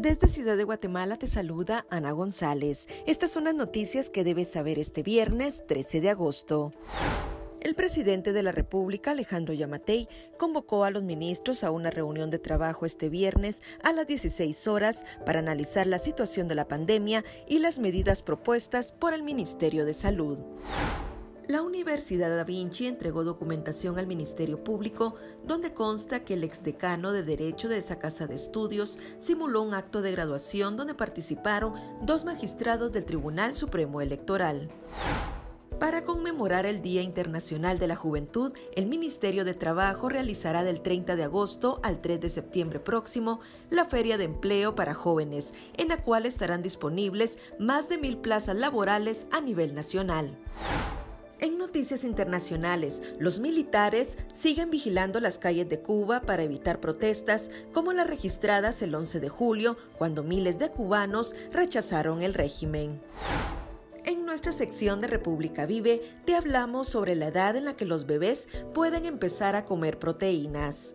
Desde Ciudad de Guatemala te saluda Ana González. Estas son las noticias que debes saber este viernes 13 de agosto. El presidente de la República, Alejandro Yamatei, convocó a los ministros a una reunión de trabajo este viernes a las 16 horas para analizar la situación de la pandemia y las medidas propuestas por el Ministerio de Salud. La Universidad Da Vinci entregó documentación al Ministerio Público donde consta que el exdecano de Derecho de esa casa de estudios simuló un acto de graduación donde participaron dos magistrados del Tribunal Supremo Electoral. Para conmemorar el Día Internacional de la Juventud, el Ministerio de Trabajo realizará del 30 de agosto al 3 de septiembre próximo la Feria de Empleo para Jóvenes, en la cual estarán disponibles más de mil plazas laborales a nivel nacional. En noticias internacionales, los militares siguen vigilando las calles de Cuba para evitar protestas como las registradas el 11 de julio, cuando miles de cubanos rechazaron el régimen. En nuestra sección de República Vive te hablamos sobre la edad en la que los bebés pueden empezar a comer proteínas.